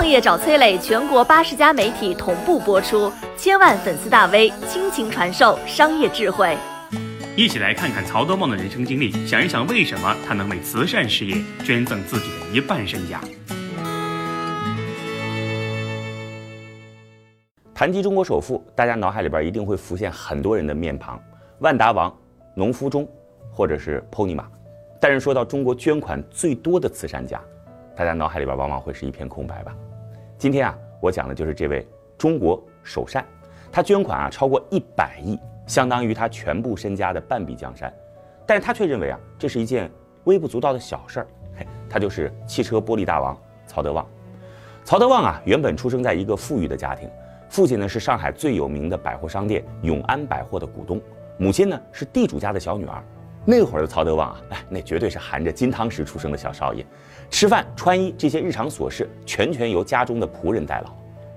创业找崔磊，全国八十家媒体同步播出，千万粉丝大 V 倾情传授商业智慧。一起来看看曹德旺的人生经历，想一想为什么他能为慈善事业捐赠自己的一半身家。谈及中国首富，大家脑海里边一定会浮现很多人的面庞：万达王、农夫中，或者是 Pony 马。但是说到中国捐款最多的慈善家，大家脑海里边往往会是一片空白吧？今天啊，我讲的就是这位中国首善，他捐款啊超过一百亿，相当于他全部身家的半壁江山。但是他却认为啊，这是一件微不足道的小事儿。嘿，他就是汽车玻璃大王曹德旺。曹德旺啊，原本出生在一个富裕的家庭，父亲呢是上海最有名的百货商店永安百货的股东，母亲呢是地主家的小女儿。那会儿的曹德旺啊，哎，那绝对是含着金汤匙出生的小少爷，吃饭、穿衣这些日常琐事，全权由家中的仆人代劳。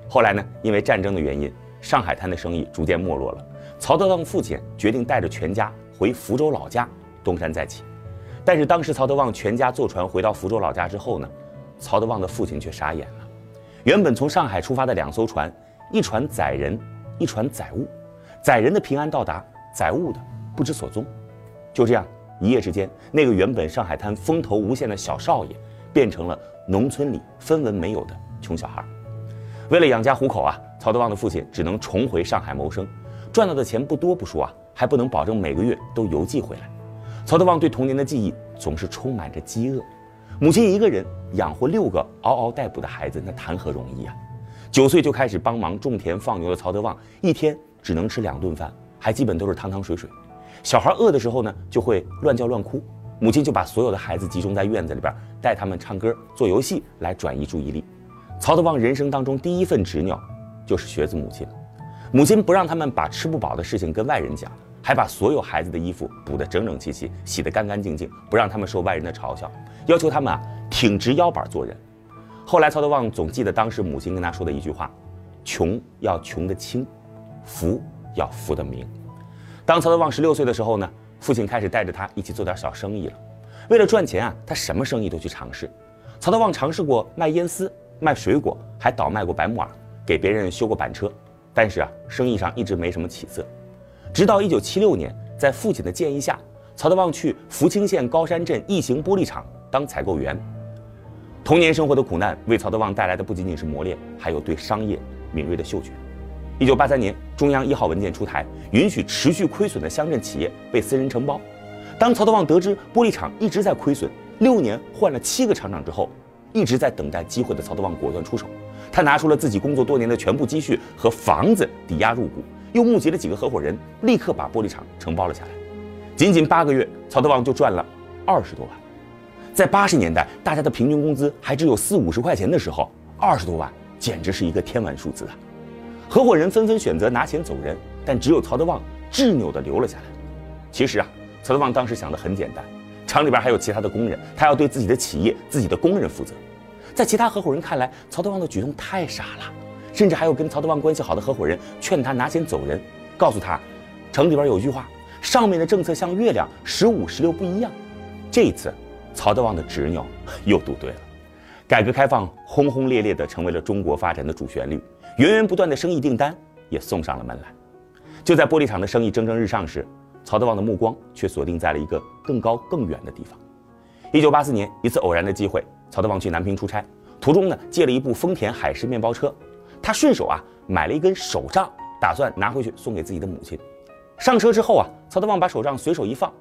后来呢，因为战争的原因，上海滩的生意逐渐没落了。曹德旺父亲决定带着全家回福州老家东山再起。但是当时曹德旺全家坐船回到福州老家之后呢，曹德旺的父亲却傻眼了。原本从上海出发的两艘船，一船载人，一船载物，载人的平安到达，载物的不知所踪。就这样，一夜之间，那个原本上海滩风头无限的小少爷，变成了农村里分文没有的穷小孩。为了养家糊口啊，曹德旺的父亲只能重回上海谋生，赚到的钱不多不说啊，还不能保证每个月都邮寄回来。曹德旺对童年的记忆总是充满着饥饿，母亲一个人养活六个嗷嗷待哺的孩子，那谈何容易啊！九岁就开始帮忙种田放牛的曹德旺，一天只能吃两顿饭，还基本都是汤汤水水。小孩饿的时候呢，就会乱叫乱哭，母亲就把所有的孩子集中在院子里边，带他们唱歌、做游戏来转移注意力。曹德旺人生当中第一份执拗，就是学子母亲。母亲不让他们把吃不饱的事情跟外人讲，还把所有孩子的衣服补得整整齐齐，洗得干干净净，不让他们受外人的嘲笑，要求他们啊挺直腰板做人。后来曹德旺总记得当时母亲跟他说的一句话：穷要穷得轻，福要福得明。当曹德旺十六岁的时候呢，父亲开始带着他一起做点小生意了。为了赚钱啊，他什么生意都去尝试。曹德旺尝试过卖烟丝、卖水果，还倒卖过白木耳，给别人修过板车。但是啊，生意上一直没什么起色。直到一九七六年，在父亲的建议下，曹德旺去福清县高山镇异形玻璃厂当采购员。童年生活的苦难为曹德旺带来的不仅仅是磨练，还有对商业敏锐的嗅觉。一九八三年，中央一号文件出台，允许持续亏损的乡镇企业被私人承包。当曹德旺得知玻璃厂一直在亏损，六年换了七个厂长之后，一直在等待机会的曹德旺果断出手。他拿出了自己工作多年的全部积蓄和房子抵押入股，又募集了几个合伙人，立刻把玻璃厂承包了下来。仅仅八个月，曹德旺就赚了二十多万。在八十年代，大家的平均工资还只有四五十块钱的时候，二十多万简直是一个天文数字啊！合伙人纷纷选择拿钱走人，但只有曹德旺执拗地留了下来。其实啊，曹德旺当时想的很简单，厂里边还有其他的工人，他要对自己的企业、自己的工人负责。在其他合伙人看来，曹德旺的举动太傻了，甚至还有跟曹德旺关系好的合伙人劝他拿钱走人，告诉他，城里边有句话，上面的政策像月亮，十五十六不一样。这一次，曹德旺的执拗又赌对了，改革开放轰轰烈烈地成为了中国发展的主旋律。源源不断的生意订单也送上了门来。就在玻璃厂的生意蒸蒸日上时，曹德旺的目光却锁定在了一个更高更远的地方。一九八四年，一次偶然的机会，曹德旺去南平出差，途中呢借了一部丰田海狮面包车，他顺手啊买了一根手杖，打算拿回去送给自己的母亲。上车之后啊，曹德旺把手杖随手一放，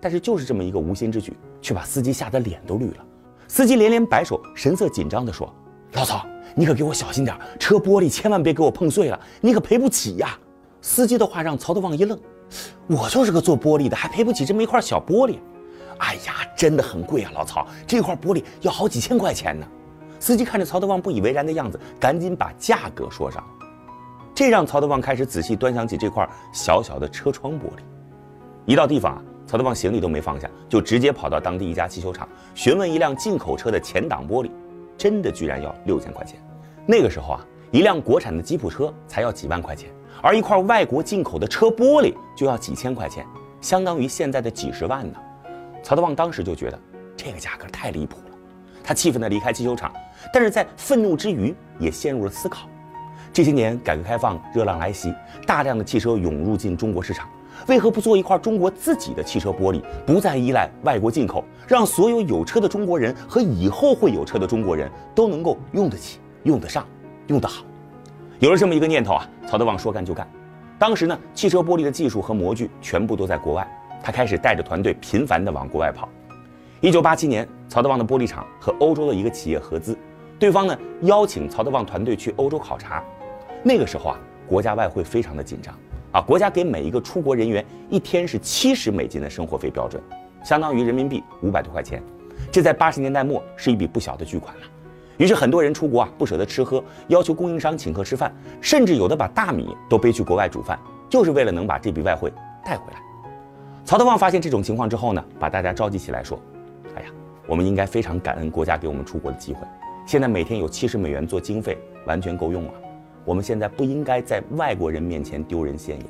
但是就是这么一个无心之举，却把司机吓得脸都绿了。司机连连摆手，神色紧张地说：“老曹。”你可给我小心点，车玻璃千万别给我碰碎了，你可赔不起呀！司机的话让曹德旺一愣，我就是个做玻璃的，还赔不起这么一块小玻璃？哎呀，真的很贵啊，老曹，这块玻璃要好几千块钱呢。司机看着曹德旺不以为然的样子，赶紧把价格说上。这让曹德旺开始仔细端详起这块小小的车窗玻璃。一到地方啊，曹德旺行李都没放下，就直接跑到当地一家汽修厂询问一辆进口车的前挡玻璃，真的居然要六千块钱。那个时候啊，一辆国产的吉普车才要几万块钱，而一块外国进口的车玻璃就要几千块钱，相当于现在的几十万呢。曹德旺当时就觉得这个价格太离谱了，他气愤地离开汽修厂，但是在愤怒之余也陷入了思考。这些年改革开放热浪来袭，大量的汽车涌入进中国市场，为何不做一块中国自己的汽车玻璃，不再依赖外国进口，让所有有车的中国人和以后会有车的中国人都能够用得起、用得上、用得好？有了这么一个念头啊，曹德旺说干就干。当时呢，汽车玻璃的技术和模具全部都在国外，他开始带着团队频繁地往国外跑。一九八七年，曹德旺的玻璃厂和欧洲的一个企业合资，对方呢邀请曹德旺团队去欧洲考察。那个时候啊，国家外汇非常的紧张啊，国家给每一个出国人员一天是七十美金的生活费标准，相当于人民币五百多块钱，这在八十年代末是一笔不小的巨款了。于是很多人出国啊，不舍得吃喝，要求供应商请客吃饭，甚至有的把大米都背去国外煮饭，就是为了能把这笔外汇带回来。曹德旺发现这种情况之后呢，把大家召集起来说：“哎呀，我们应该非常感恩国家给我们出国的机会。现在每天有七十美元做经费，完全够用了。我们现在不应该在外国人面前丢人现眼。”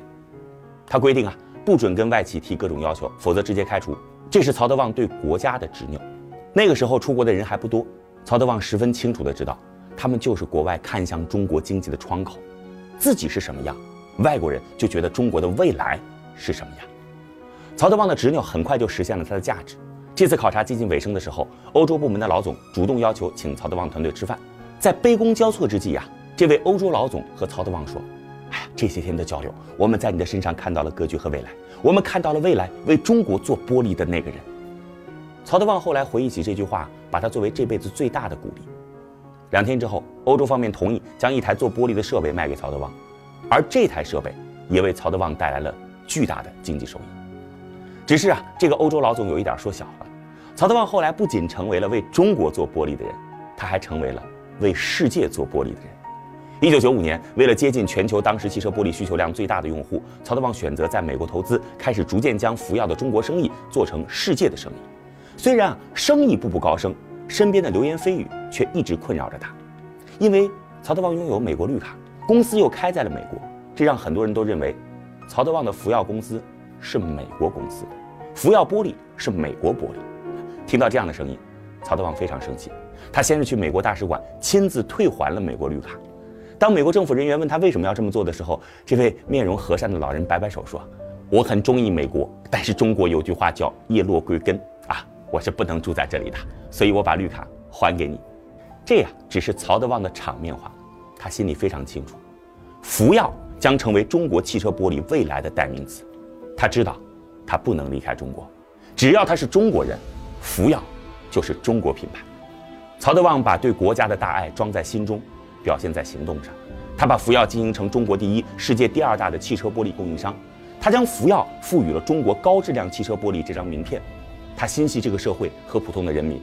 他规定啊，不准跟外企提各种要求，否则直接开除。这是曹德旺对国家的执拗。那个时候出国的人还不多。曹德旺十分清楚地知道，他们就是国外看向中国经济的窗口，自己是什么样，外国人就觉得中国的未来是什么样。曹德旺的执拗很快就实现了他的价值。这次考察接近尾声的时候，欧洲部门的老总主动要求请曹德旺团队吃饭。在杯弓交错之际呀，这位欧洲老总和曹德旺说：“哎呀，这些天的交流，我们在你的身上看到了格局和未来，我们看到了未来为中国做玻璃的那个人。”曹德旺后来回忆起这句话，把它作为这辈子最大的鼓励。两天之后，欧洲方面同意将一台做玻璃的设备卖给曹德旺，而这台设备也为曹德旺带来了巨大的经济收益。只是啊，这个欧洲老总有一点说小了。曹德旺后来不仅成为了为中国做玻璃的人，他还成为了为世界做玻璃的人。一九九五年，为了接近全球当时汽车玻璃需求量最大的用户，曹德旺选择在美国投资，开始逐渐将福耀的中国生意做成世界的生意。虽然啊，生意步步高升，身边的流言蜚语却一直困扰着他。因为曹德旺拥有美国绿卡，公司又开在了美国，这让很多人都认为，曹德旺的福耀公司是美国公司，福耀玻璃是美国玻璃。听到这样的声音，曹德旺非常生气。他先是去美国大使馆亲自退还了美国绿卡。当美国政府人员问他为什么要这么做的时候，这位面容和善的老人摆摆手说：“我很中意美国，但是中国有句话叫叶落归根。”我是不能住在这里的，所以我把绿卡还给你。这呀，只是曹德旺的场面话，他心里非常清楚，福耀将成为中国汽车玻璃未来的代名词。他知道，他不能离开中国，只要他是中国人，福耀就是中国品牌。曹德旺把对国家的大爱装在心中，表现在行动上。他把福耀经营成中国第一、世界第二大的汽车玻璃供应商。他将福耀赋予了中国高质量汽车玻璃这张名片。他心系这个社会和普通的人民，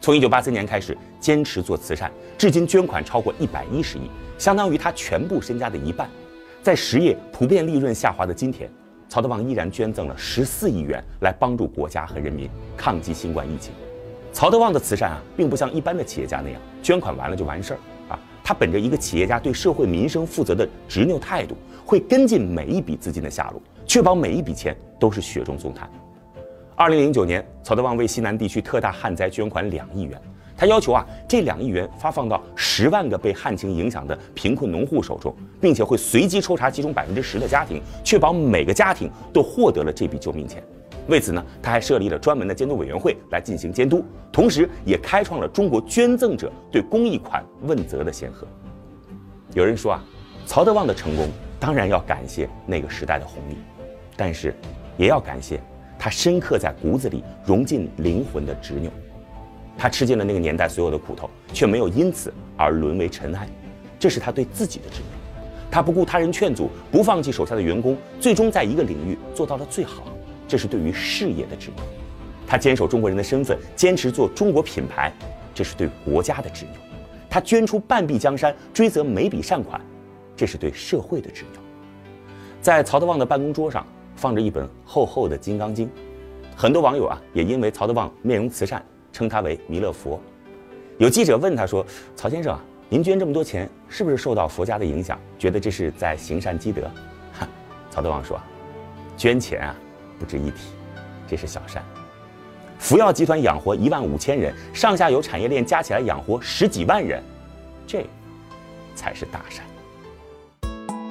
从一九八三年开始坚持做慈善，至今捐款超过一百一十亿，相当于他全部身家的一半。在实业普遍利润下滑的今天，曹德旺依然捐赠了十四亿元来帮助国家和人民抗击新冠疫情。曹德旺的慈善啊，并不像一般的企业家那样捐款完了就完事儿啊，他本着一个企业家对社会民生负责的执拗态度，会跟进每一笔资金的下落，确保每一笔钱都是雪中送炭。二零零九年，曹德旺为西南地区特大旱灾捐款两亿元。他要求啊，这两亿元发放到十万个被旱情影响的贫困农户手中，并且会随机抽查其中百分之十的家庭，确保每个家庭都获得了这笔救命钱。为此呢，他还设立了专门的监督委员会来进行监督，同时也开创了中国捐赠者对公益款问责的先河。有人说啊，曹德旺的成功当然要感谢那个时代的红利，但是也要感谢。他深刻在骨子里融进灵魂的执拗，他吃尽了那个年代所有的苦头，却没有因此而沦为尘埃，这是他对自己的执拗。他不顾他人劝阻，不放弃手下的员工，最终在一个领域做到了最好，这是对于事业的执拗。他坚守中国人的身份，坚持做中国品牌，这是对国家的执拗。他捐出半壁江山，追责每笔善款，这是对社会的执拗。在曹德旺的办公桌上。放着一本厚厚的《金刚经》，很多网友啊也因为曹德旺面容慈善，称他为弥勒佛。有记者问他说：“曹先生啊，您捐这么多钱，是不是受到佛家的影响？觉得这是在行善积德？”哈，曹德旺说：“捐钱啊，不值一提，这是小善。”福耀集团养活一万五千人，上下游产业链加起来养活十几万人，这才是大善。